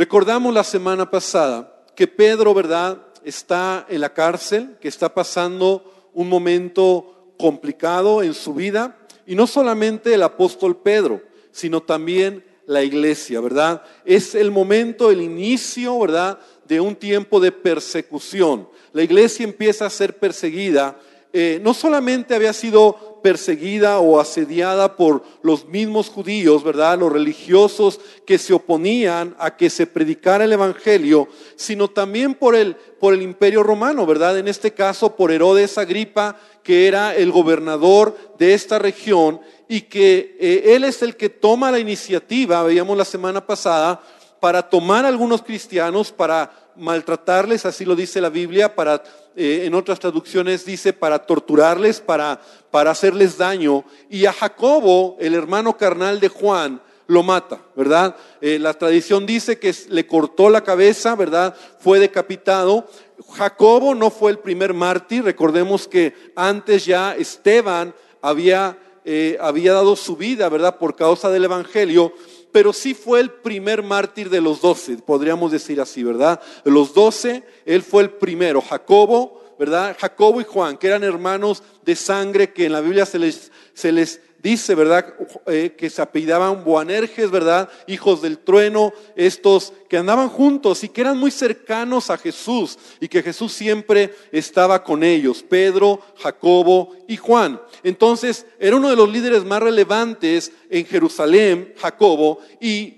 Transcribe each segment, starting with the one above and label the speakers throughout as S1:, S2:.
S1: Recordamos la semana pasada que Pedro, ¿verdad?, está en la cárcel, que está pasando un momento complicado en su vida, y no solamente el apóstol Pedro, sino también la iglesia, ¿verdad? Es el momento, el inicio, ¿verdad?, de un tiempo de persecución. La iglesia empieza a ser perseguida. Eh, no solamente había sido perseguida o asediada por los mismos judíos, ¿verdad? Los religiosos que se oponían a que se predicara el evangelio, sino también por el por el imperio romano, ¿verdad? En este caso por Herodes Agripa, que era el gobernador de esta región y que eh, él es el que toma la iniciativa, veíamos la semana pasada, para tomar a algunos cristianos, para maltratarles, así lo dice la Biblia, para, eh, en otras traducciones dice, para torturarles, para, para hacerles daño. Y a Jacobo, el hermano carnal de Juan, lo mata, ¿verdad? Eh, la tradición dice que le cortó la cabeza, ¿verdad? Fue decapitado. Jacobo no fue el primer mártir, recordemos que antes ya Esteban había eh, había dado su vida, ¿verdad?, por causa del Evangelio, pero sí fue el primer mártir de los doce, podríamos decir así, ¿verdad? Los doce, él fue el primero. Jacobo, ¿verdad? Jacobo y Juan, que eran hermanos de sangre, que en la Biblia se les, se les dice, ¿verdad?, eh, que se apellidaban Boanerges, ¿verdad?, hijos del trueno, estos que andaban juntos y que eran muy cercanos a Jesús y que Jesús siempre estaba con ellos, Pedro, Jacobo y Juan. Entonces, era uno de los líderes más relevantes en Jerusalén, Jacobo, y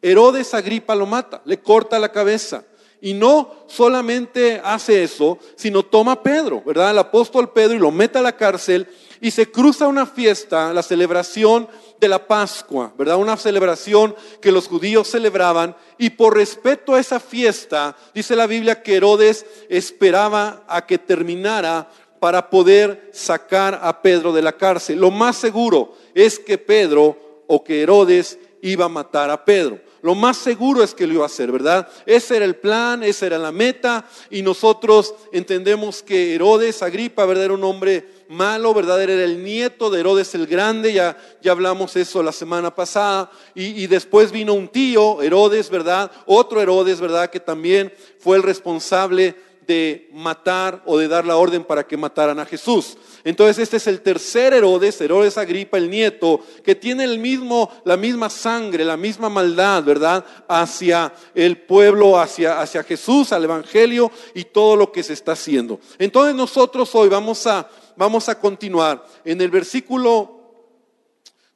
S1: Herodes Agripa lo mata, le corta la cabeza. Y no solamente hace eso, sino toma a Pedro, ¿verdad? El apóstol Pedro y lo mete a la cárcel y se cruza una fiesta, la celebración de la Pascua, ¿verdad? Una celebración que los judíos celebraban y por respeto a esa fiesta, dice la Biblia que Herodes esperaba a que terminara para poder sacar a Pedro de la cárcel. Lo más seguro es que Pedro o que Herodes iba a matar a Pedro. Lo más seguro es que lo iba a hacer, ¿verdad? Ese era el plan, esa era la meta y nosotros entendemos que Herodes Agripa, ¿verdad? Era un hombre malo, ¿verdad? Era el nieto de Herodes el Grande, ya, ya hablamos eso la semana pasada. Y, y después vino un tío, Herodes, ¿verdad? Otro Herodes, ¿verdad? Que también fue el responsable de matar o de dar la orden para que mataran a Jesús. Entonces este es el tercer Herodes, Herodes Agripa, el nieto, que tiene el mismo, la misma sangre, la misma maldad, ¿verdad? Hacia el pueblo, hacia, hacia Jesús, al Evangelio y todo lo que se está haciendo. Entonces nosotros hoy vamos a, vamos a continuar en el versículo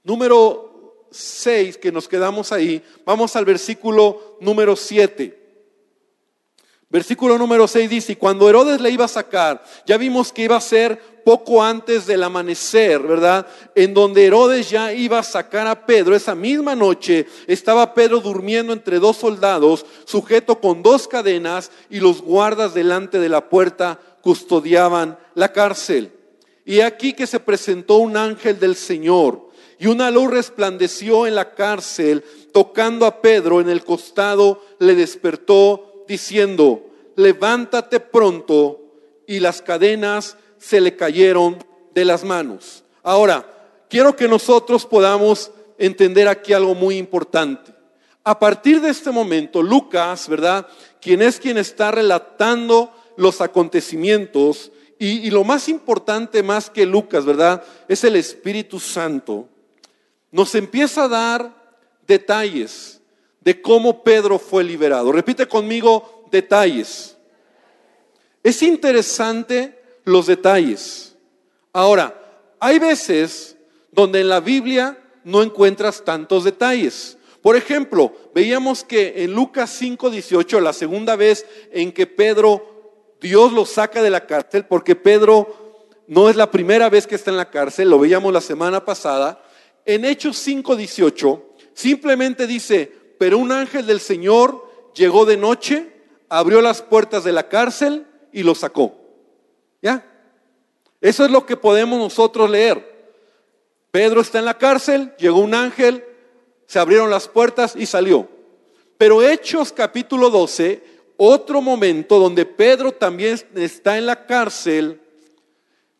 S1: número 6 que nos quedamos ahí, vamos al versículo número 7. Versículo número 6 dice, y cuando Herodes le iba a sacar, ya vimos que iba a ser poco antes del amanecer, ¿verdad? En donde Herodes ya iba a sacar a Pedro. Esa misma noche estaba Pedro durmiendo entre dos soldados, sujeto con dos cadenas, y los guardas delante de la puerta custodiaban la cárcel. Y aquí que se presentó un ángel del Señor, y una luz resplandeció en la cárcel, tocando a Pedro en el costado, le despertó diciendo, levántate pronto, y las cadenas se le cayeron de las manos. Ahora, quiero que nosotros podamos entender aquí algo muy importante. A partir de este momento, Lucas, ¿verdad? Quien es quien está relatando los acontecimientos, y, y, lo más importante más que Lucas, ¿verdad? Es el Espíritu Santo. Nos empieza a dar detalles de cómo Pedro fue liberado. Repite conmigo detalles. Es interesante los detalles. Ahora, hay veces donde en la Biblia no encuentras tantos detalles. Por ejemplo, veíamos que en Lucas 5:18, la segunda vez en que Pedro, Dios lo saca de la cárcel, porque Pedro no es la primera vez que está en la cárcel, lo veíamos la semana pasada, en Hechos 5:18 simplemente dice, pero un ángel del Señor llegó de noche, abrió las puertas de la cárcel y lo sacó. ¿Ya? Eso es lo que podemos nosotros leer. Pedro está en la cárcel, llegó un ángel, se abrieron las puertas y salió. Pero Hechos capítulo 12, otro momento donde Pedro también está en la cárcel,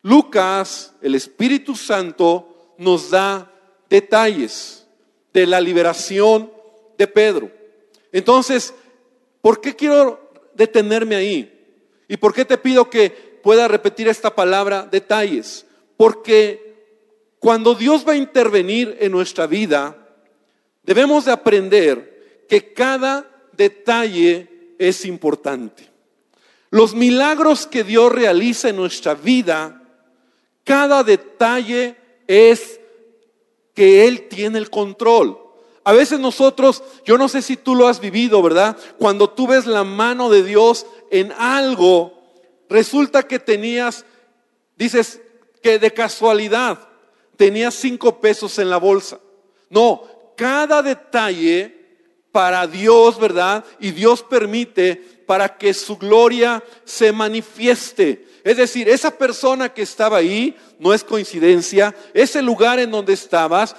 S1: Lucas, el Espíritu Santo, nos da detalles de la liberación de Pedro. Entonces, ¿Por qué quiero detenerme ahí? ¿Y por qué te pido que pueda repetir esta palabra detalles? Porque cuando Dios va a intervenir en nuestra vida, debemos de aprender que cada detalle es importante. Los milagros que Dios realiza en nuestra vida, cada detalle es que Él tiene el control. A veces nosotros, yo no sé si tú lo has vivido, ¿verdad? Cuando tú ves la mano de Dios en algo, resulta que tenías, dices que de casualidad, tenías cinco pesos en la bolsa. No, cada detalle para Dios, ¿verdad? Y Dios permite para que su gloria se manifieste. Es decir, esa persona que estaba ahí, no es coincidencia, ese lugar en donde estabas,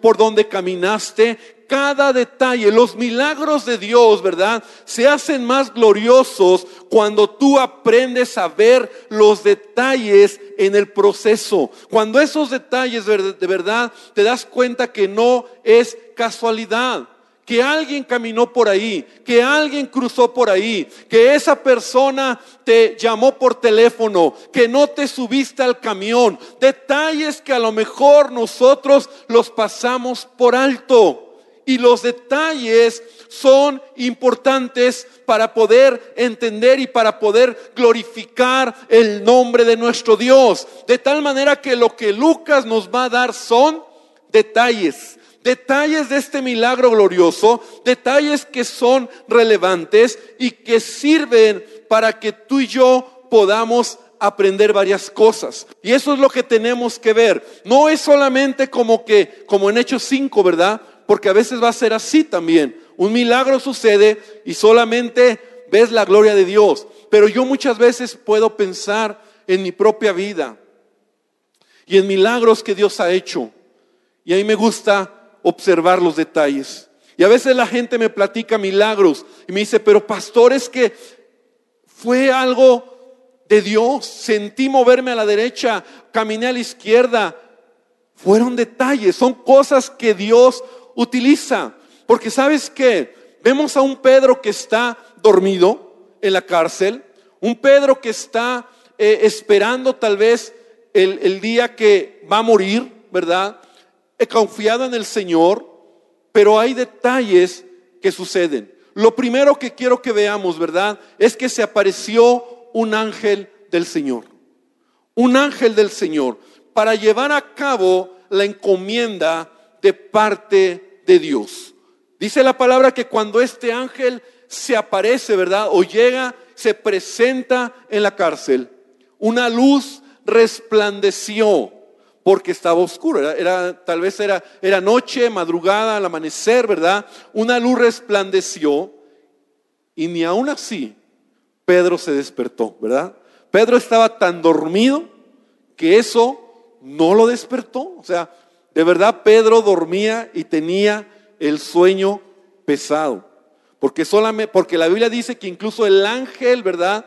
S1: por donde caminaste, cada detalle, los milagros de Dios, ¿verdad? Se hacen más gloriosos cuando tú aprendes a ver los detalles en el proceso. Cuando esos detalles de verdad te das cuenta que no es casualidad que alguien caminó por ahí, que alguien cruzó por ahí, que esa persona te llamó por teléfono, que no te subiste al camión, detalles que a lo mejor nosotros los pasamos por alto. Y los detalles son importantes para poder entender y para poder glorificar el nombre de nuestro Dios. De tal manera que lo que Lucas nos va a dar son detalles detalles de este milagro glorioso, detalles que son relevantes y que sirven para que tú y yo podamos aprender varias cosas. Y eso es lo que tenemos que ver. No es solamente como que, como en Hechos 5, ¿verdad? Porque a veces va a ser así también. Un milagro sucede y solamente ves la gloria de Dios. Pero yo muchas veces puedo pensar en mi propia vida y en milagros que Dios ha hecho. Y a mí me gusta observar los detalles. Y a veces la gente me platica milagros y me dice, pero pastor, es que fue algo de Dios. Sentí moverme a la derecha, caminé a la izquierda. Fueron detalles, son cosas que Dios utiliza. Porque sabes que vemos a un Pedro que está dormido en la cárcel, un Pedro que está eh, esperando tal vez el, el día que va a morir, ¿verdad? He confiado en el Señor, pero hay detalles que suceden. Lo primero que quiero que veamos, ¿verdad? Es que se apareció un ángel del Señor. Un ángel del Señor para llevar a cabo la encomienda de parte de Dios. Dice la palabra que cuando este ángel se aparece, ¿verdad? O llega, se presenta en la cárcel, una luz resplandeció porque estaba oscuro. Era, tal vez era, era noche, madrugada, al amanecer, ¿verdad? Una luz resplandeció y ni aún así Pedro se despertó, ¿verdad? Pedro estaba tan dormido que eso no lo despertó. O sea, de verdad Pedro dormía y tenía el sueño pesado. Porque solamente, porque la Biblia dice que incluso el ángel, ¿verdad?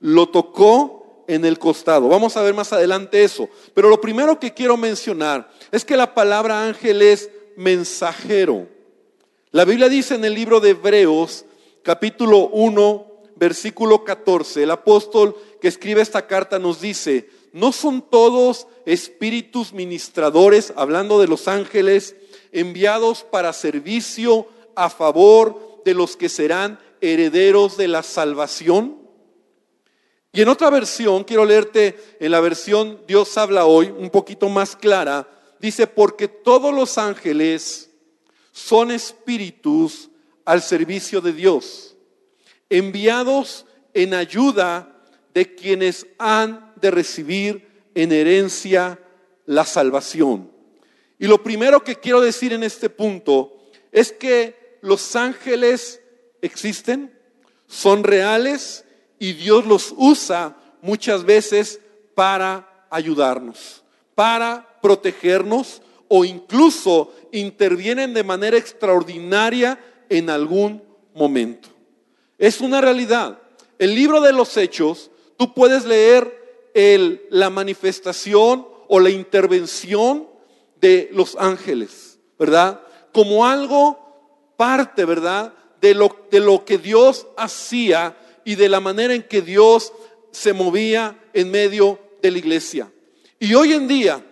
S1: Lo tocó en el costado. Vamos a ver más adelante eso. Pero lo primero que quiero mencionar es que la palabra ángel es mensajero. La Biblia dice en el libro de Hebreos, capítulo 1, versículo 14, el apóstol que escribe esta carta nos dice, ¿no son todos espíritus ministradores, hablando de los ángeles, enviados para servicio a favor de los que serán herederos de la salvación? Y en otra versión, quiero leerte en la versión Dios habla hoy, un poquito más clara, dice, porque todos los ángeles son espíritus al servicio de Dios, enviados en ayuda de quienes han de recibir en herencia la salvación. Y lo primero que quiero decir en este punto es que los ángeles existen, son reales, y Dios los usa muchas veces para ayudarnos, para protegernos o incluso intervienen de manera extraordinaria en algún momento. Es una realidad. El libro de los hechos, tú puedes leer el, la manifestación o la intervención de los ángeles, ¿verdad? Como algo parte, ¿verdad? de lo, de lo que Dios hacía y de la manera en que Dios se movía en medio de la iglesia. Y hoy en día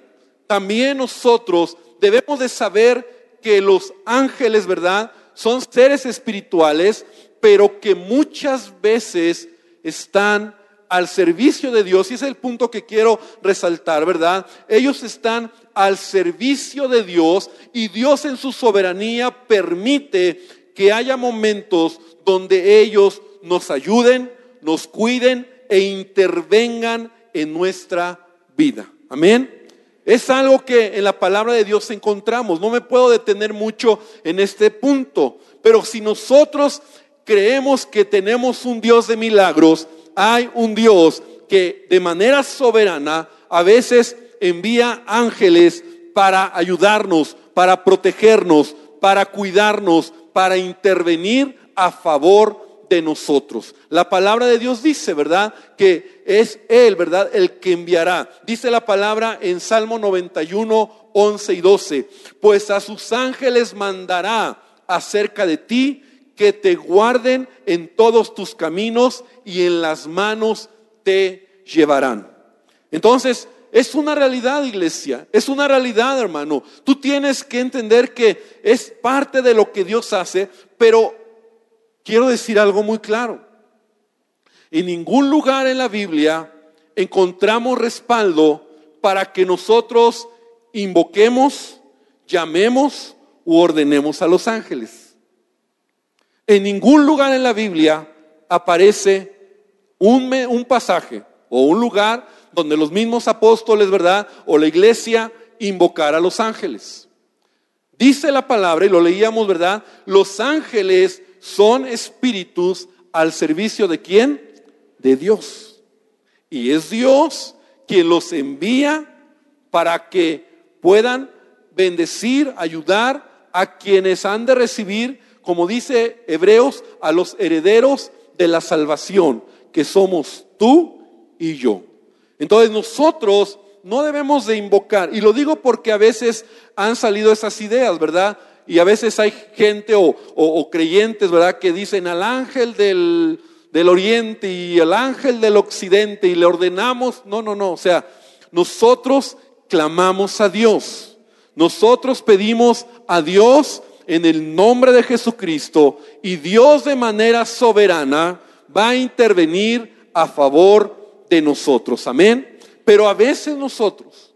S1: también nosotros debemos de saber que los ángeles, ¿verdad? Son seres espirituales, pero que muchas veces están al servicio de Dios. Y ese es el punto que quiero resaltar, ¿verdad? Ellos están al servicio de Dios y Dios en su soberanía permite que haya momentos donde ellos nos ayuden, nos cuiden e intervengan en nuestra vida. Amén. Es algo que en la palabra de Dios encontramos. No me puedo detener mucho en este punto, pero si nosotros creemos que tenemos un Dios de milagros, hay un Dios que de manera soberana a veces envía ángeles para ayudarnos, para protegernos, para cuidarnos, para intervenir a favor de nosotros. La palabra de Dios dice, ¿verdad? Que es Él, ¿verdad? El que enviará. Dice la palabra en Salmo 91, 11 y 12. Pues a sus ángeles mandará acerca de ti que te guarden en todos tus caminos y en las manos te llevarán. Entonces, es una realidad, iglesia. Es una realidad, hermano. Tú tienes que entender que es parte de lo que Dios hace, pero quiero decir algo muy claro. En ningún lugar en la Biblia encontramos respaldo para que nosotros invoquemos, llamemos u ordenemos a los ángeles. En ningún lugar en la Biblia aparece un, un pasaje o un lugar donde los mismos apóstoles, ¿verdad? O la iglesia invocar a los ángeles. Dice la palabra, y lo leíamos, ¿verdad? Los ángeles son espíritus al servicio de quién? De Dios. Y es Dios quien los envía para que puedan bendecir, ayudar a quienes han de recibir como dice Hebreos, a los herederos de la salvación, que somos tú y yo. Entonces nosotros no debemos de invocar, y lo digo porque a veces han salido esas ideas, ¿verdad? Y a veces hay gente o, creyentes, ¿verdad? Que dicen al ángel del, del oriente y al ángel del occidente y le ordenamos, no, no, no, o sea, nosotros clamamos a Dios, nosotros pedimos a Dios en el nombre de Jesucristo y Dios de manera soberana va a intervenir a favor de nosotros. Amén. Pero a veces nosotros,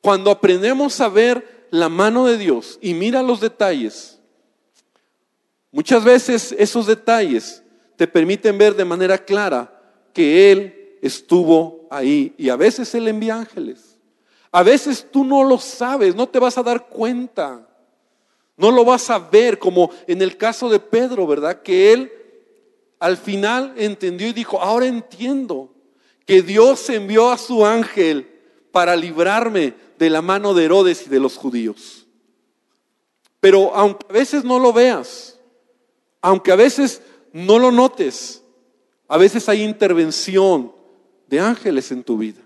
S1: cuando aprendemos a ver la mano de Dios y mira los detalles, muchas veces esos detalles te permiten ver de manera clara que Él estuvo ahí y a veces Él envía ángeles. A veces tú no lo sabes, no te vas a dar cuenta. No lo vas a ver como en el caso de Pedro, ¿verdad? Que él al final entendió y dijo, ahora entiendo que Dios envió a su ángel para librarme de la mano de Herodes y de los judíos. Pero aunque a veces no lo veas, aunque a veces no lo notes, a veces hay intervención de ángeles en tu vida.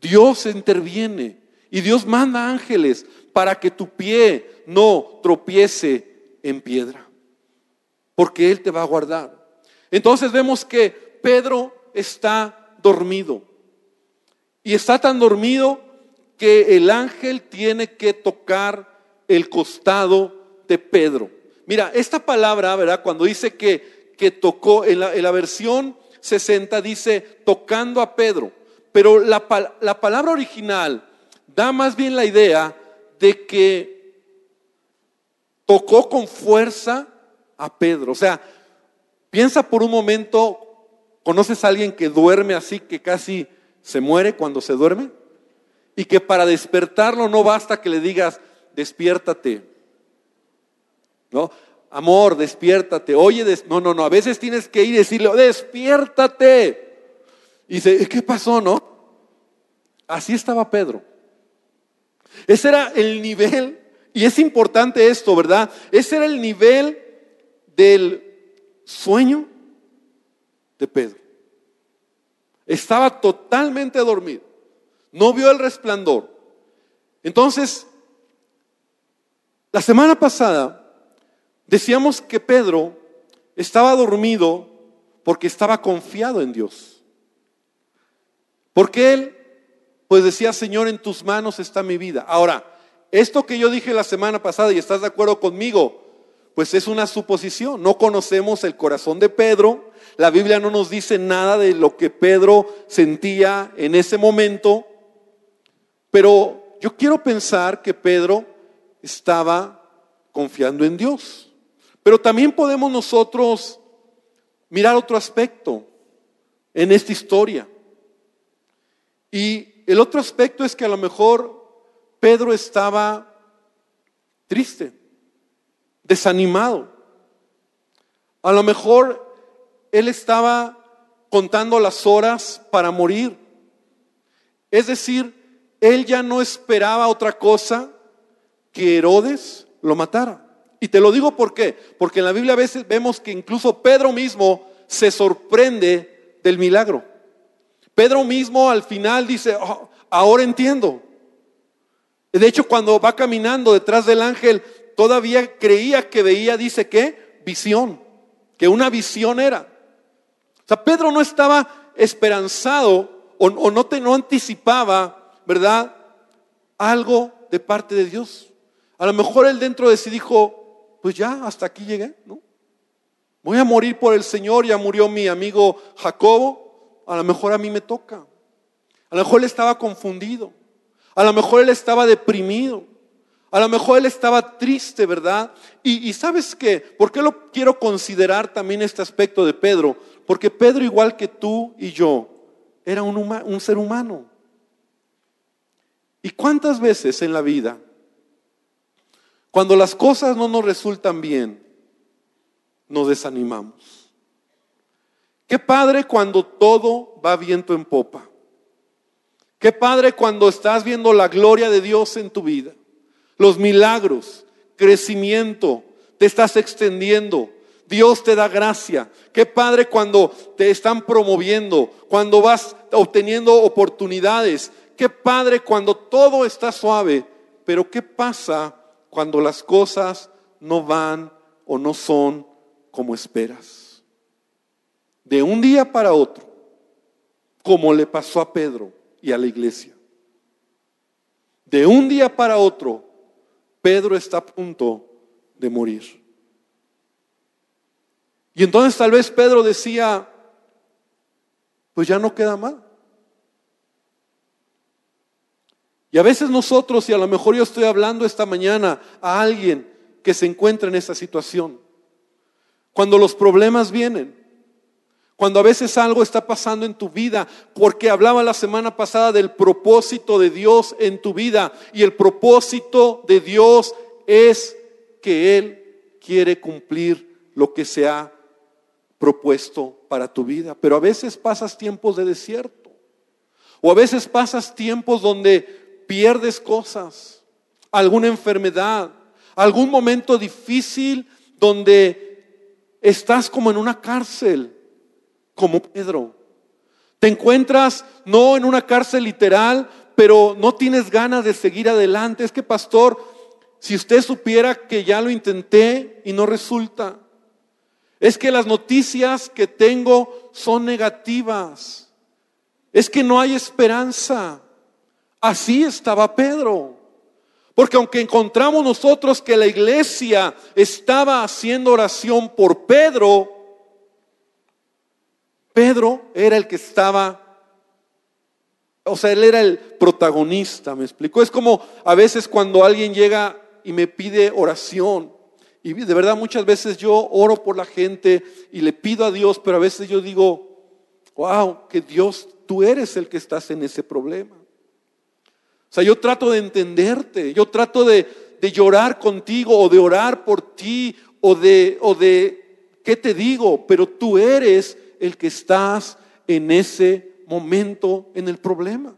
S1: Dios interviene y Dios manda ángeles para que tu pie no tropiece en piedra, porque Él te va a guardar. Entonces vemos que Pedro está dormido y está tan dormido que el ángel tiene que tocar el costado de Pedro. Mira, esta palabra, ¿verdad? Cuando dice que, que tocó, en la, versión 60 dice tocando a Pedro, pero la, la palabra original da más bien la idea de que tocó con fuerza a Pedro. O sea, piensa por un momento, ¿conoces a alguien que duerme así, que casi se muere cuando se duerme? Y que para despertarlo no basta que le digas, despiértate. ¿No? Amor, despiértate. Oye, no, no, no. A veces tienes que ir y decirle, despiértate. Y dice, ¿qué pasó, no? Así estaba Pedro. Ese era el nivel, y es importante esto, ¿verdad? Ese era el nivel del sueño de Pedro. Estaba totalmente dormido. No vio el resplandor. Entonces, la semana pasada Decíamos que Pedro estaba dormido porque estaba confiado en Dios. Porque él, pues decía, Señor, en tus manos está mi vida. Ahora, esto que yo dije la semana pasada, y estás de acuerdo conmigo, pues es una suposición. No conocemos el corazón de Pedro. La Biblia no nos dice nada de lo que Pedro sentía en ese momento. Pero yo quiero pensar que Pedro estaba confiando en Dios. Pero también podemos nosotros mirar otro aspecto en esta historia. Y el otro aspecto es que a lo mejor Pedro estaba triste, desanimado. A lo mejor él estaba contando las horas para morir. Es decir, él ya no esperaba otra cosa que Herodes lo matara. Y te lo digo por qué, porque en la Biblia a veces vemos que incluso Pedro mismo se sorprende del milagro. Pedro mismo al final dice, oh, ahora entiendo. De hecho, cuando va caminando detrás del ángel, todavía creía que veía, dice que, visión, que una visión era. O sea, Pedro no estaba esperanzado o, no, te, no anticipaba, ¿verdad? Algo de parte de Dios. A lo mejor él dentro de sí dijo, pues ya, hasta aquí llegué, ¿no? Voy a morir por el Señor, ya murió mi amigo Jacobo, a lo mejor a mí me toca. A lo mejor él estaba confundido, a lo mejor él estaba deprimido, a lo mejor él estaba triste, ¿verdad? Y, sabes qué, ¿por qué lo quiero considerar también este aspecto de Pedro? Porque Pedro, igual que tú y yo, era un, un ser humano. ¿Y cuántas veces en la vida cuando las cosas no nos resultan bien, nos desanimamos. Qué padre cuando todo va viento en popa. Qué padre cuando estás viendo la gloria de Dios en tu vida. Los milagros, crecimiento, te estás extendiendo. Dios te da gracia. Qué padre cuando te están promoviendo, cuando vas obteniendo oportunidades. Qué padre cuando todo está suave. Pero ¿qué pasa cuando las cosas no van o no son como esperas. De un día para otro, como le pasó a Pedro y a la iglesia. De un día para otro, Pedro está a punto de morir. Y entonces tal vez Pedro decía, pues ya no queda más. Y a veces nosotros, y a lo mejor yo estoy hablando esta mañana a alguien que se encuentra en esa situación, cuando los problemas vienen, cuando a veces algo está pasando en tu vida, porque hablaba la semana pasada del propósito de Dios en tu vida, y el propósito de Dios es que Él quiere cumplir lo que se ha propuesto para tu vida. Pero a veces pasas tiempos de desierto, o a veces pasas tiempos donde pierdes cosas, alguna enfermedad, algún momento difícil donde estás como en una cárcel, como Pedro. Te encuentras no en una cárcel literal, pero no tienes ganas de seguir adelante. Es que, pastor, si usted supiera que ya lo intenté y no resulta, es que las noticias que tengo son negativas. Es que no hay esperanza. Así estaba Pedro. Porque aunque encontramos nosotros que la iglesia estaba haciendo oración por Pedro, Pedro era el que estaba, o sea, él era el protagonista, me explico. Es como a veces cuando alguien llega y me pide oración, y de verdad muchas veces yo oro por la gente y le pido a Dios, pero a veces yo digo, wow, que Dios, tú eres el que estás en ese problema. O sea, yo trato de entenderte, yo trato de, llorar contigo o de orar por ti o de, o de, ¿qué te digo? Pero tú eres el que estás en ese momento en el problema.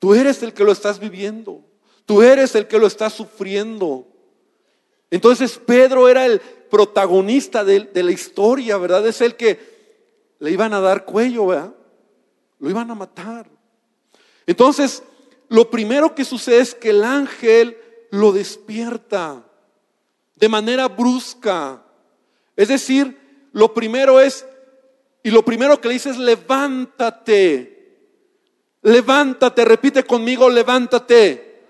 S1: Tú eres el que lo estás viviendo. Tú eres el que lo estás sufriendo. Entonces Pedro era el protagonista de, de, la historia, ¿verdad? Es el que le iban a dar cuello, ¿verdad? Lo iban a matar. Entonces, lo primero que sucede es que el ángel lo despierta. de manera brusca. Es decir, lo primero es, y lo primero que le dice es levántate, levántate, repite conmigo, levántate.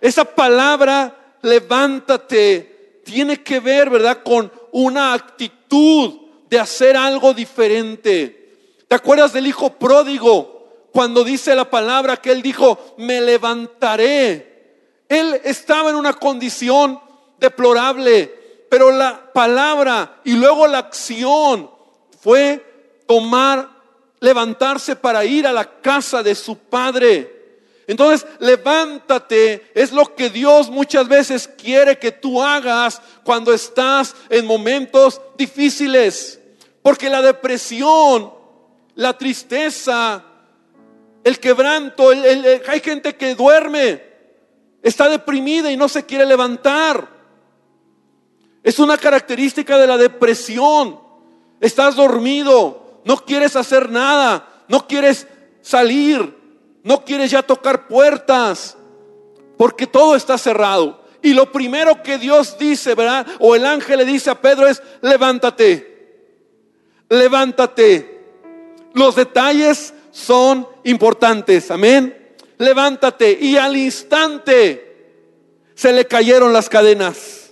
S1: Esa palabra, levántate, tiene que ver, ¿verdad?, con una actitud de hacer algo diferente. ¿Te acuerdas del hijo pródigo? Cuando dice la palabra que él dijo, me levantaré. Él estaba en una condición deplorable, pero la palabra y luego la acción fue tomar, levantarse para ir a la casa de su padre. Entonces, levántate, es lo que Dios muchas veces quiere que tú hagas cuando estás en momentos difíciles. Porque la depresión, la tristeza, el quebranto, hay gente que duerme, está deprimida y no se quiere levantar. Es una característica de la depresión. Estás dormido, no quieres hacer nada, no quieres salir, no quieres ya tocar puertas, porque todo está cerrado. Y lo primero que Dios dice, ¿verdad? O el ángel le dice a Pedro es, levántate levántate. Los detalles son importantes, amén. Levántate y al instante se le cayeron las cadenas.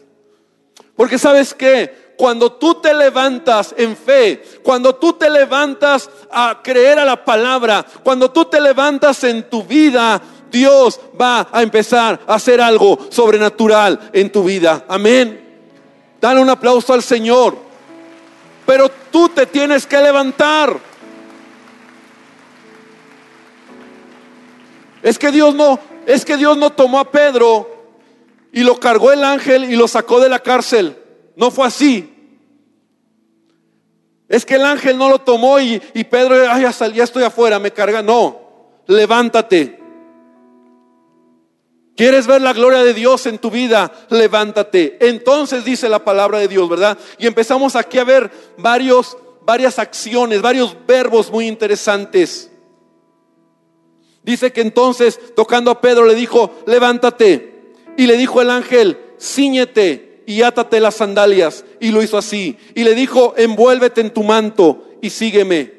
S1: Porque sabes que cuando tú te levantas en fe, cuando tú te levantas a creer a la palabra, cuando tú te levantas en tu vida, Dios va a empezar a hacer algo sobrenatural en tu vida. Amén. Dale un aplauso al Señor. Pero tú te tienes que levantar. Es que Dios no, es que Dios no tomó a Pedro y lo cargó el ángel y lo sacó de la cárcel. No fue así. Es que el ángel no lo tomó y, Pedro, ay, ya, ya estoy afuera, me carga. No, levántate. ¿Quieres ver la gloria de Dios en tu vida? Levántate. Entonces dice la palabra de Dios, ¿verdad? Y empezamos aquí a ver varios, varias acciones, varios verbos muy interesantes. Dice que entonces, tocando a Pedro, le dijo, levántate. Y le dijo el ángel, ciñete y átate las sandalias. Y lo hizo así. Y le dijo, envuélvete en tu manto y sígueme.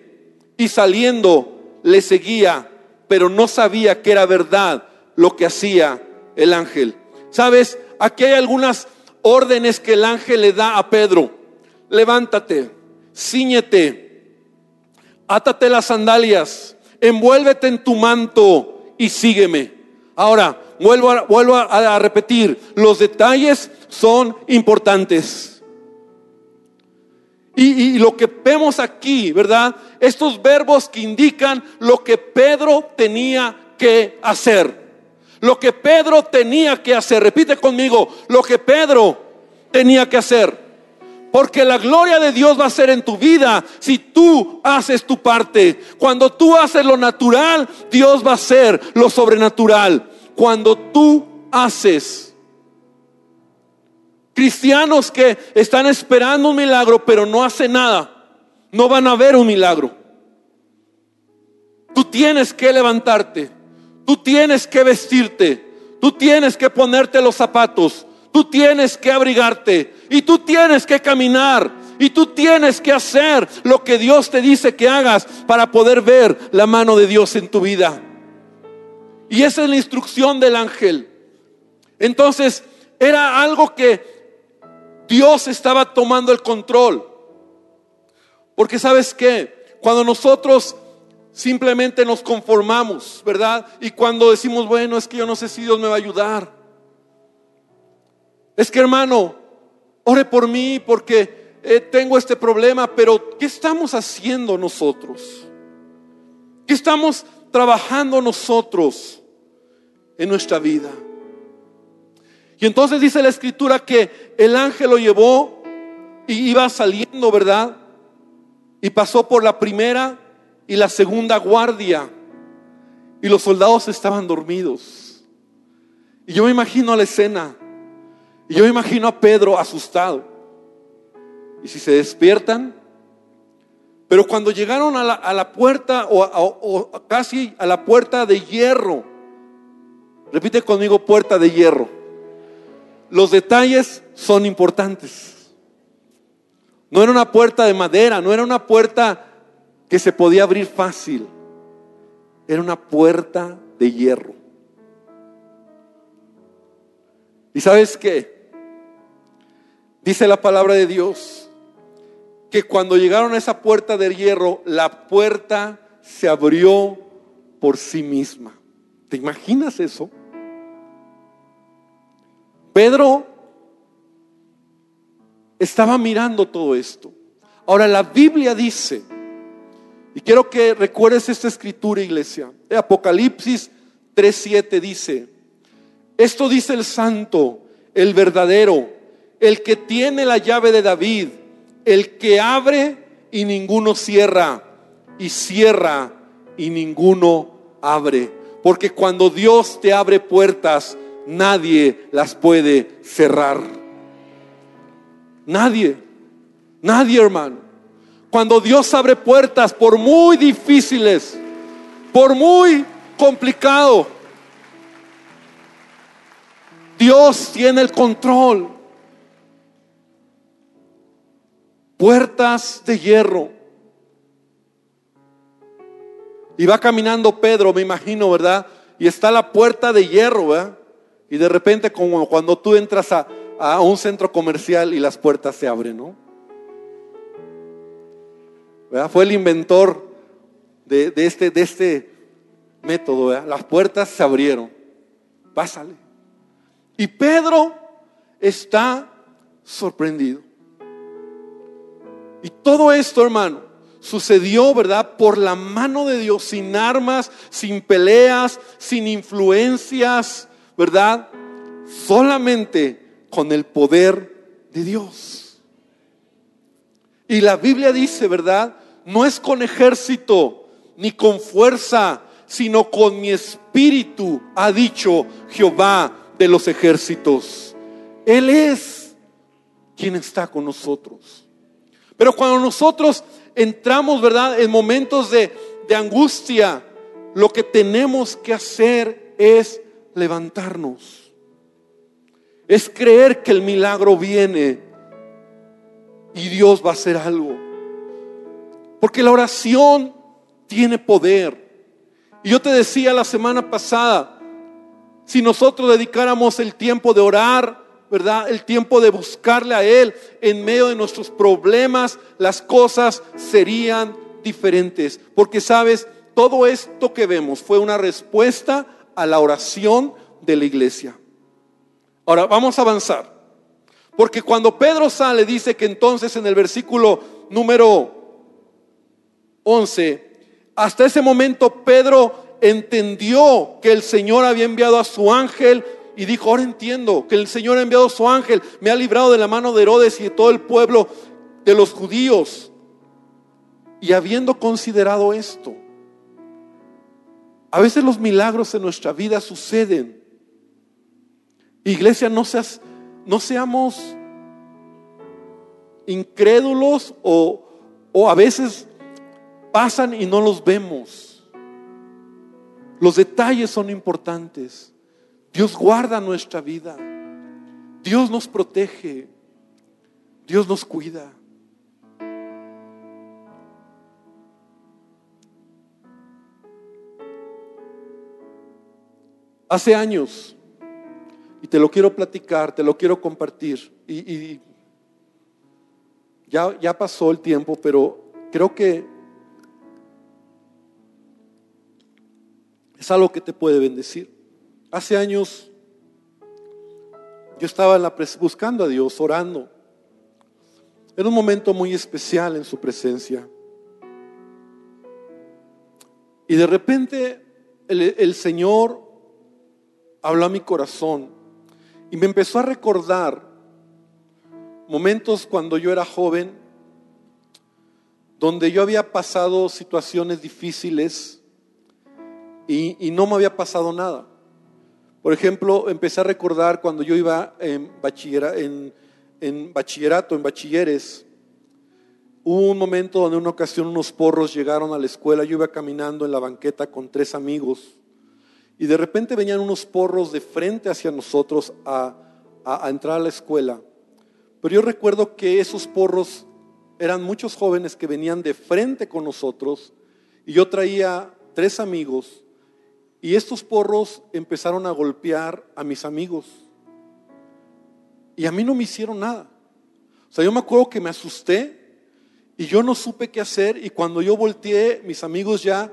S1: Y saliendo, le seguía, pero no sabía que era verdad lo que hacía el ángel. Sabes, aquí hay algunas órdenes que el ángel le da a Pedro. Levántate, ciñete, átate las sandalias, envuélvete en tu manto y sígueme. Ahora, vuelvo a, repetir, los detalles son importantes. Y, lo que vemos aquí, ¿verdad? Estos verbos que indican lo que Pedro tenía que hacer. Lo que Pedro tenía que hacer, repite conmigo, lo que Pedro tenía que hacer. Porque la gloria de Dios va a ser en tu vida si tú haces tu parte. Cuando tú haces lo natural, Dios va a hacer lo sobrenatural. Cuando tú haces. Cristianos que están esperando un milagro pero no hacen nada, no van a ver un milagro. Tú tienes que levantarte. Tú tienes que vestirte, tú tienes que ponerte los zapatos, tú tienes que abrigarte y tú tienes que caminar y tú tienes que hacer lo que Dios te dice que hagas para poder ver la mano de Dios en tu vida. Y esa es la instrucción del ángel. Entonces, era algo que Dios estaba tomando el control. Porque sabes que cuando nosotros Simplemente nos conformamos, ¿verdad? Y cuando decimos, bueno, es que yo no sé si Dios me va a ayudar. Es que hermano, ore por mí porque eh, tengo este problema, pero ¿qué estamos haciendo nosotros? ¿Qué estamos trabajando nosotros en nuestra vida? Y entonces dice la escritura que el ángel lo llevó y iba saliendo, ¿verdad? Y pasó por la primera y la segunda guardia y los soldados estaban dormidos. Y yo me imagino la escena y yo imagino a Pedro asustado. Y si se despiertan, pero cuando llegaron a la, puerta o, o casi a la puerta de hierro, repite conmigo puerta de hierro, los detalles son importantes. No era una puerta de madera, no era una puerta que se podía abrir fácil. Era una puerta de hierro. ¿Y sabes qué? Dice la palabra de Dios que cuando llegaron a esa puerta de hierro, la puerta se abrió por sí misma. ¿Te imaginas eso? Pedro estaba mirando todo esto. Ahora la Biblia dice, y quiero que recuerdes esta escritura, iglesia. Apocalipsis 3:7 dice, esto dice el santo, el verdadero, el que tiene la llave de David, el que abre y ninguno cierra, y cierra y ninguno abre. Porque cuando Dios te abre puertas, nadie las puede cerrar. Nadie, nadie hermano. Cuando Dios abre puertas, por muy difíciles, por muy complicado, Dios tiene el control. Puertas de hierro. Y va caminando Pedro, me imagino, ¿verdad? Y está la puerta de hierro, ¿verdad? Y de repente como cuando tú entras a, un centro comercial y las puertas se abren, ¿no? ¿Verdad? Fue el inventor de, este, de este método, ¿verdad? Las puertas se abrieron. Pásale. Y Pedro está sorprendido. Y todo esto, hermano, sucedió, ¿verdad? Por la mano de Dios, sin armas, sin peleas, sin influencias, ¿verdad? Solamente con el poder de Dios. Y la Biblia dice, ¿verdad? No es con ejército ni con fuerza, sino con mi espíritu, ha dicho Jehová de los ejércitos. Él es quien está con nosotros. Pero cuando nosotros entramos, ¿verdad? En momentos de, de angustia, lo que tenemos que hacer es levantarnos. Es creer que el milagro viene y Dios va a hacer algo. Porque la oración tiene poder. Y yo te decía la semana pasada, si nosotros dedicáramos el tiempo de orar, ¿verdad? El tiempo de buscarle a Él en medio de nuestros problemas, las cosas serían diferentes. Porque sabes, todo esto que vemos fue una respuesta a la oración de la iglesia. Ahora, vamos a avanzar. Porque cuando Pedro sale, dice que entonces en el versículo número 11, hasta ese momento Pedro entendió que el Señor había enviado a su ángel y dijo, ahora entiendo que el Señor ha enviado su ángel, me ha librado de la mano de Herodes y de todo el pueblo de los judíos. Y habiendo considerado esto, a veces los milagros en nuestra vida suceden. Iglesia, no, seas, no seamos incrédulos o, o a veces pasan y no los vemos. Los detalles son importantes. Dios guarda nuestra vida. Dios nos protege. Dios nos cuida. Hace años, y te lo quiero platicar, te lo quiero compartir, y, ya, ya pasó el tiempo, pero creo que es algo que te puede bendecir. Hace años yo estaba buscando a Dios, orando. Era un momento muy especial en su presencia. Y de repente el Señor habló a mi corazón y me empezó a recordar momentos cuando yo era joven, donde yo había pasado situaciones difíciles y, no me había pasado nada. Por ejemplo, empecé a recordar cuando yo iba en, bachillerato, en bachilleres, hubo un momento donde en una ocasión unos porros llegaron a la escuela, yo iba caminando en la banqueta con tres amigos y de repente venían unos porros de frente hacia nosotros a, a entrar a la escuela. Pero yo recuerdo que esos porros eran muchos jóvenes que venían de frente con nosotros y yo traía tres amigos y estos porros empezaron a golpear a mis amigos. Y a mí no me hicieron nada. O sea, yo me acuerdo que me asusté y yo no supe qué hacer y cuando yo volteé, mis amigos ya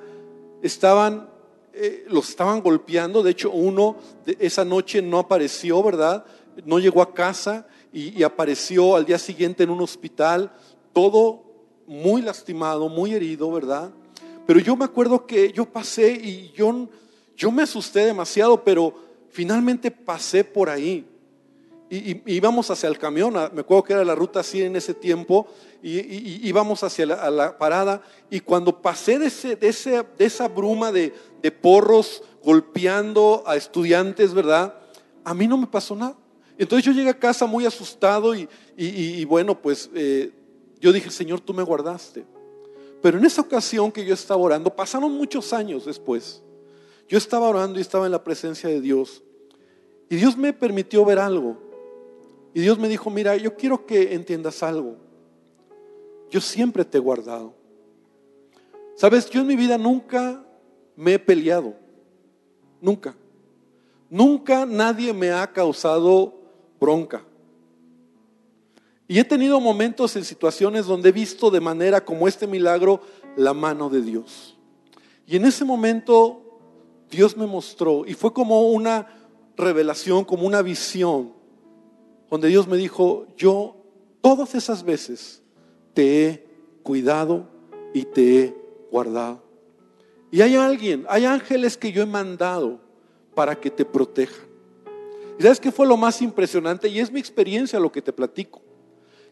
S1: estaban, eh, los estaban golpeando. De hecho, uno esa noche no apareció, ¿verdad? No llegó a casa y apareció al día siguiente en un hospital, todo muy lastimado, muy herido, ¿verdad? Pero yo me acuerdo que yo pasé y yo, yo me asusté demasiado, pero finalmente pasé por ahí. Y, íbamos hacia el camión, me acuerdo que era la ruta así en ese tiempo, y, íbamos hacia la, parada, y cuando pasé de, ese, de, ese, de esa bruma de, de, porros golpeando a estudiantes, ¿verdad? A mí no me pasó nada. Entonces yo llegué a casa muy asustado y, bueno, pues eh, yo dije, Señor, tú me guardaste. Pero en esa ocasión que yo estaba orando, pasaron muchos años después, yo estaba orando y estaba en la presencia de Dios. Y Dios me permitió ver algo. Y Dios me dijo, mira, yo quiero que entiendas algo. Yo siempre te he guardado. Sabes, yo en mi vida nunca me he peleado. Nunca. Nunca nadie me ha causado bronca. Y he tenido momentos en situaciones donde he visto de manera como este milagro la mano de Dios. Y en ese momento Dios me mostró y fue como una revelación, como una visión donde Dios me dijo, yo todas esas veces te he cuidado y te he guardado. Y hay alguien, hay ángeles que yo he mandado para que te protejan. ¿Y sabes qué fue lo más impresionante? Y es mi experiencia lo que te platico.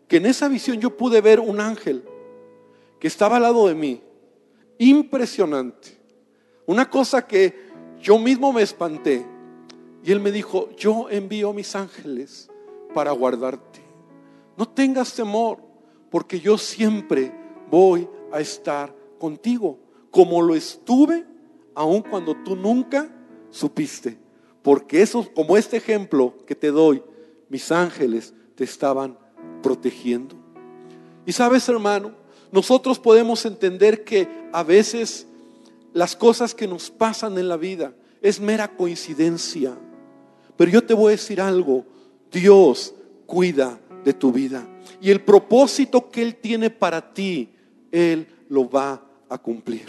S1: Que en esa visión yo pude ver un ángel que estaba al lado de mí. Impresionante. Una cosa que yo mismo me espanté. Y él me dijo, yo envío mis ángeles para guardarte. No tengas temor, porque yo siempre voy a estar contigo, como lo estuve, aun cuando tú nunca supiste. Porque eso, como este ejemplo que te doy, mis ángeles te estaban protegiendo. Y sabes, hermano, nosotros podemos entender que a veces las cosas que nos pasan en la vida es mera coincidencia. Pero yo te voy a decir algo, Dios cuida de tu vida. Y el propósito que Él tiene para ti, Él lo va a cumplir.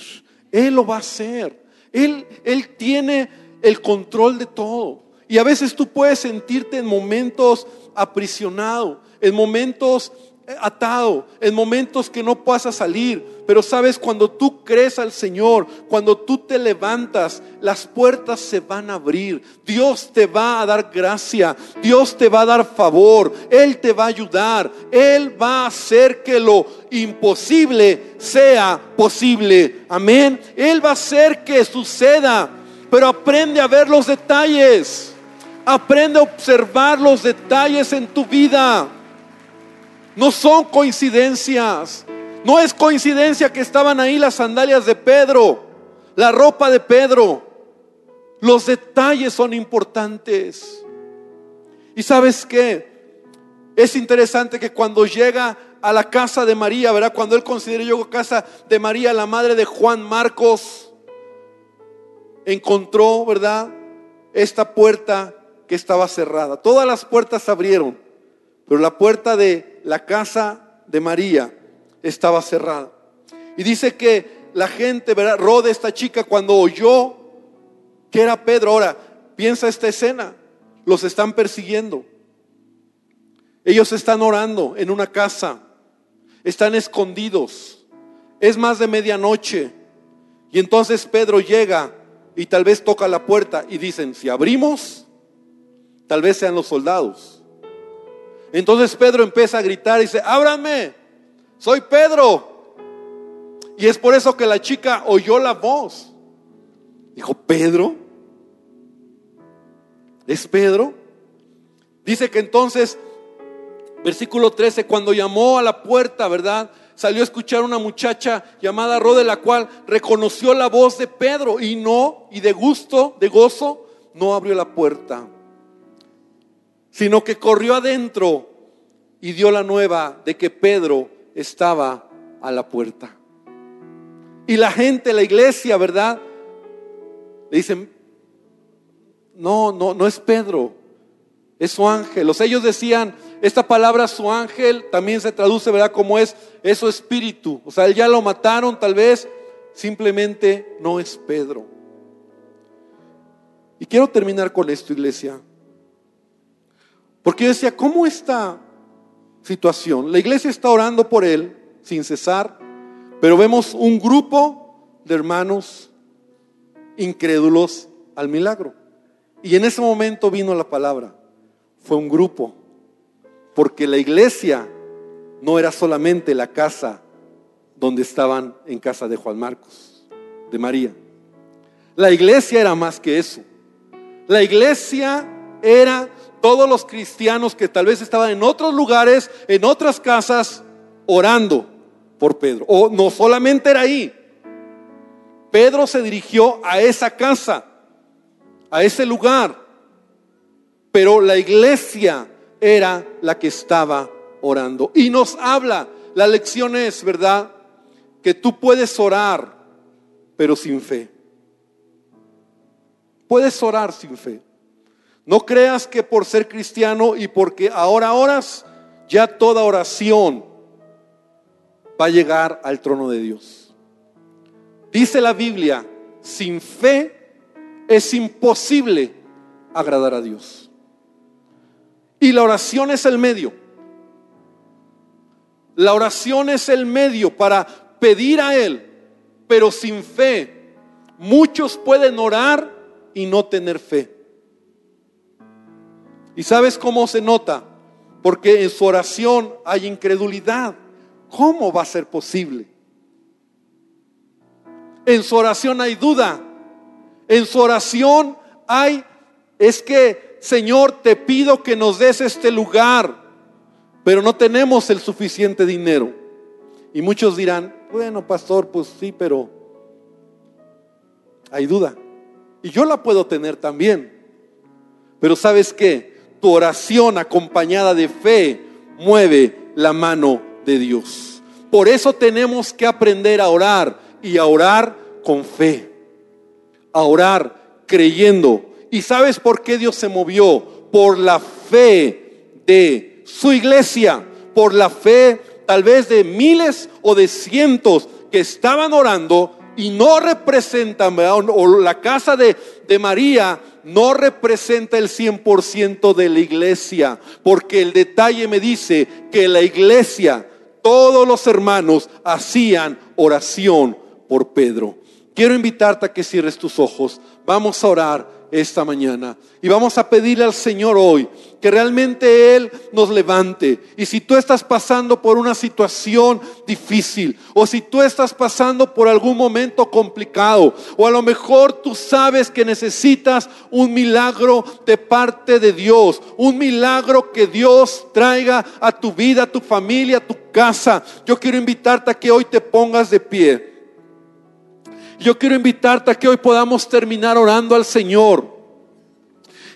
S1: Él lo va a hacer. Él, Él tiene el control de todo. Y a veces tú puedes sentirte en momentos aprisionado, en momentos atado, en momentos que no puedas salir. Pero sabes, cuando tú crees al Señor, cuando tú te levantas, las puertas se van a abrir. Dios te va a dar gracia, Dios te va a dar favor, Él te va a ayudar, Él va a hacer que lo imposible sea posible. Amén. Él va a hacer que suceda, pero aprende a ver los detalles. Aprende a observar los detalles en tu vida. No son coincidencias. No es coincidencia que estaban ahí las sandalias de Pedro, la ropa de Pedro. Los detalles son importantes. Y sabes qué? Es interesante que cuando llega a la casa de María, ¿verdad? Cuando él considera yo casa de María, la madre de Juan Marcos, encontró, ¿verdad? Esta puerta que estaba cerrada. Todas las puertas se abrieron, pero la puerta de la casa de María estaba cerrada. Y dice que la gente, ¿verdad? Rode, esta chica, cuando oyó que era Pedro, ahora piensa esta escena, los están persiguiendo. Ellos están orando en una casa, están escondidos, es más de medianoche. Y entonces Pedro llega y tal vez toca la puerta y dicen, si abrimos, tal vez sean los soldados. Entonces Pedro empieza a gritar y dice, ábrame, soy Pedro. Y es por eso que la chica oyó la voz. Dijo, Pedro, ¿es Pedro? Dice que entonces, versículo 13, cuando llamó a la puerta, ¿verdad? Salió a escuchar una muchacha llamada Rode, la cual reconoció la voz de Pedro y no, y de gusto, de gozo, no abrió la puerta sino que corrió adentro y dio la nueva de que Pedro estaba a la puerta. Y la gente, la iglesia, ¿verdad? Le dicen, no, no, no es Pedro, es su ángel. Ellos decían, esta palabra su ángel también se traduce, ¿verdad? Como es, es su espíritu. O sea, él ya lo mataron tal vez, simplemente no es Pedro. Y quiero terminar con esto, iglesia. Porque yo decía, ¿cómo esta situación? La iglesia está orando por él sin cesar, pero vemos un grupo de hermanos incrédulos al milagro. Y en ese momento vino la palabra. Fue un grupo. Porque la iglesia no era solamente la casa donde estaban en casa de Juan Marcos, de María. La iglesia era más que eso. La iglesia era todos los cristianos que tal vez estaban en otros lugares, en otras casas, orando por Pedro. O no solamente era ahí. Pedro se dirigió a esa casa, a ese lugar. Pero la iglesia era la que estaba orando. Y nos habla, la lección es, ¿verdad? Que tú puedes orar, pero sin fe. Puedes orar sin fe. No creas que por ser cristiano y porque ahora oras, ya toda oración va a llegar al trono de Dios. Dice la Biblia, sin fe es imposible agradar a Dios. Y la oración es el medio. La oración es el medio para pedir a Él, pero sin fe. Muchos pueden orar y no tener fe. ¿Y sabes cómo se nota? Porque en su oración hay incredulidad. ¿Cómo va a ser posible? En su oración hay duda. En su oración hay, es que, Señor, te pido que nos des este lugar, pero no tenemos el suficiente dinero. Y muchos dirán, bueno, pastor, pues sí, pero hay duda. Y yo la puedo tener también. Pero sabes qué? Tu oración acompañada de fe mueve la mano de Dios. Por eso tenemos que aprender a orar y a orar con fe. A orar creyendo. ¿Y sabes por qué Dios se movió? Por la fe de su iglesia, por la fe tal vez de miles o de cientos que estaban orando y no representan, o la casa de, de María no representa el 100% de la iglesia, porque el detalle me dice que la iglesia, todos los hermanos hacían oración por Pedro. Quiero invitarte a que cierres tus ojos. Vamos a orar esta mañana. Y vamos a pedirle al Señor hoy que realmente Él nos levante. Y si tú estás pasando por una situación difícil, o si tú estás pasando por algún momento complicado, o a lo mejor tú sabes que necesitas un milagro de parte de Dios, un milagro que Dios traiga a tu vida, a tu familia, a tu casa, yo quiero invitarte a que hoy te pongas de pie. Yo quiero invitarte a que hoy podamos terminar orando al Señor.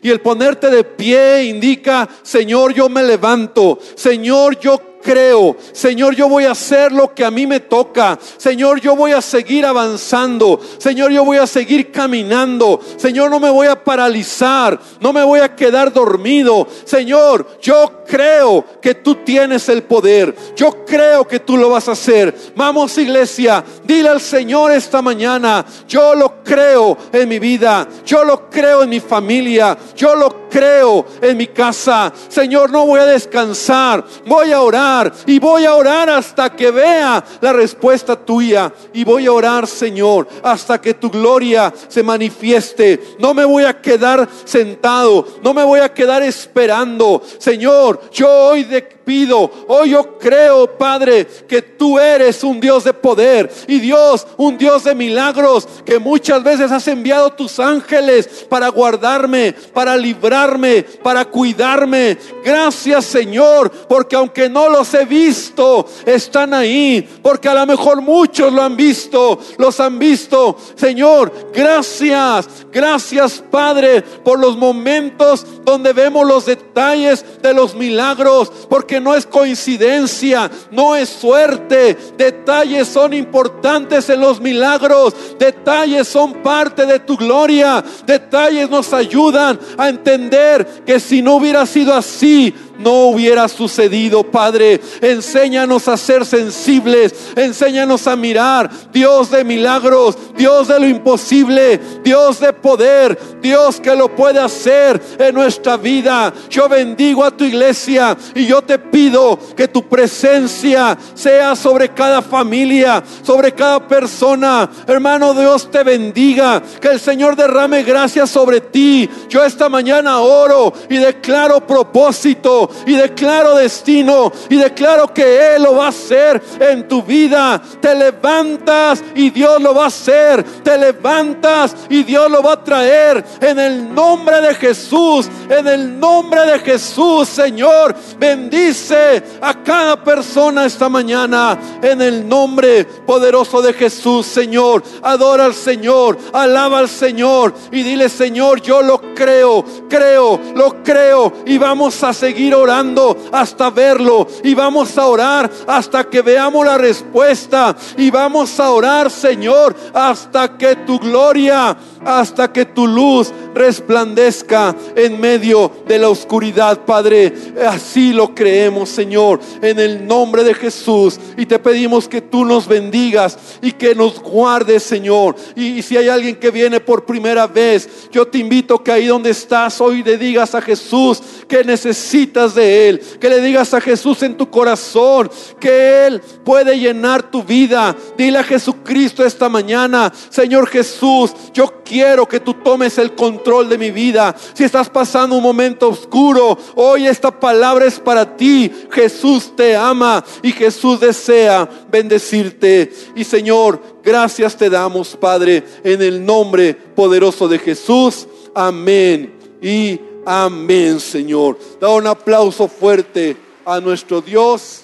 S1: Y el ponerte de pie indica, Señor, yo me levanto. Señor, yo creo. Señor, yo voy a hacer lo que a mí me toca. Señor, yo voy a seguir avanzando. Señor, yo voy a seguir caminando. Señor, no me voy a paralizar. No me voy a quedar dormido. Señor, yo creo que tú tienes el poder. Yo creo que tú lo vas a hacer. Vamos iglesia, dile al Señor esta mañana, yo lo creo en mi vida. Yo lo creo en mi familia. Yo lo creo en mi casa. Señor, no voy a descansar. Voy a orar y voy a orar hasta que vea la respuesta tuya y voy a orar, Señor, hasta que tu gloria se manifieste. No me voy a quedar sentado, no me voy a quedar esperando. Señor, yo hoy de pido, hoy yo creo, Padre, que tú eres un Dios de poder y Dios, un Dios de milagros, que muchas veces has enviado tus ángeles para guardarme, para librarme, para cuidarme. Gracias, Señor, porque aunque no los he visto, están ahí, porque a lo mejor muchos lo han visto, los han visto. Señor, gracias, gracias, Padre, por los momentos donde vemos los detalles de los milagros, porque no es coincidencia, no es suerte. Detalles son importantes en los milagros, detalles son parte de tu gloria, detalles nos ayudan a entender que si no hubiera sido así, no hubiera sucedido, Padre. Enséñanos a ser sensibles, enséñanos a mirar, Dios de milagros, Dios de lo imposible, Dios de poder, Dios que lo puede hacer en nuestra vida. Yo bendigo a tu iglesia y yo te pido que tu presencia sea sobre cada familia, sobre cada persona. Hermano, Dios te bendiga, que el Señor derrame gracias sobre ti. Yo esta mañana oro y declaro propósito y declaro destino y declaro que Él lo va a hacer en tu vida. Te levantas y Dios lo va a hacer. Te levantas y Dios lo va a traer en el nombre de Jesús. En el nombre de Jesús, Señor. Bendice a cada persona esta mañana en el nombre poderoso de Jesús, Señor. Adora al Señor, alaba al Señor y dile, Señor, yo lo creo, creo, lo creo y vamos a seguir orando hasta verlo. Y vamos a orar hasta que veamos la respuesta. Y vamos a orar, Señor, hasta que tu gloria, hasta que tu luz resplandezca en medio de la oscuridad, Padre. Así lo creemos, Señor, en el nombre de Jesús. Y te pedimos que tú nos bendigas y que nos guardes, Señor. Y, si hay alguien que viene por primera vez, yo te invito que ahí donde estás hoy le digas a Jesús que necesitas de Él, que le digas a Jesús en tu corazón que Él puede llenar tu vida. Dile a Jesucristo esta mañana, Señor Jesús, yo quiero que tú tomes el control de mi vida. Si estás pasando un momento oscuro, hoy esta palabra es para ti. Jesús te ama y Jesús desea bendecirte. Y Señor, gracias te damos, Padre, en el nombre poderoso de Jesús. Amén. Y amén, Señor. Da un aplauso fuerte a nuestro Dios.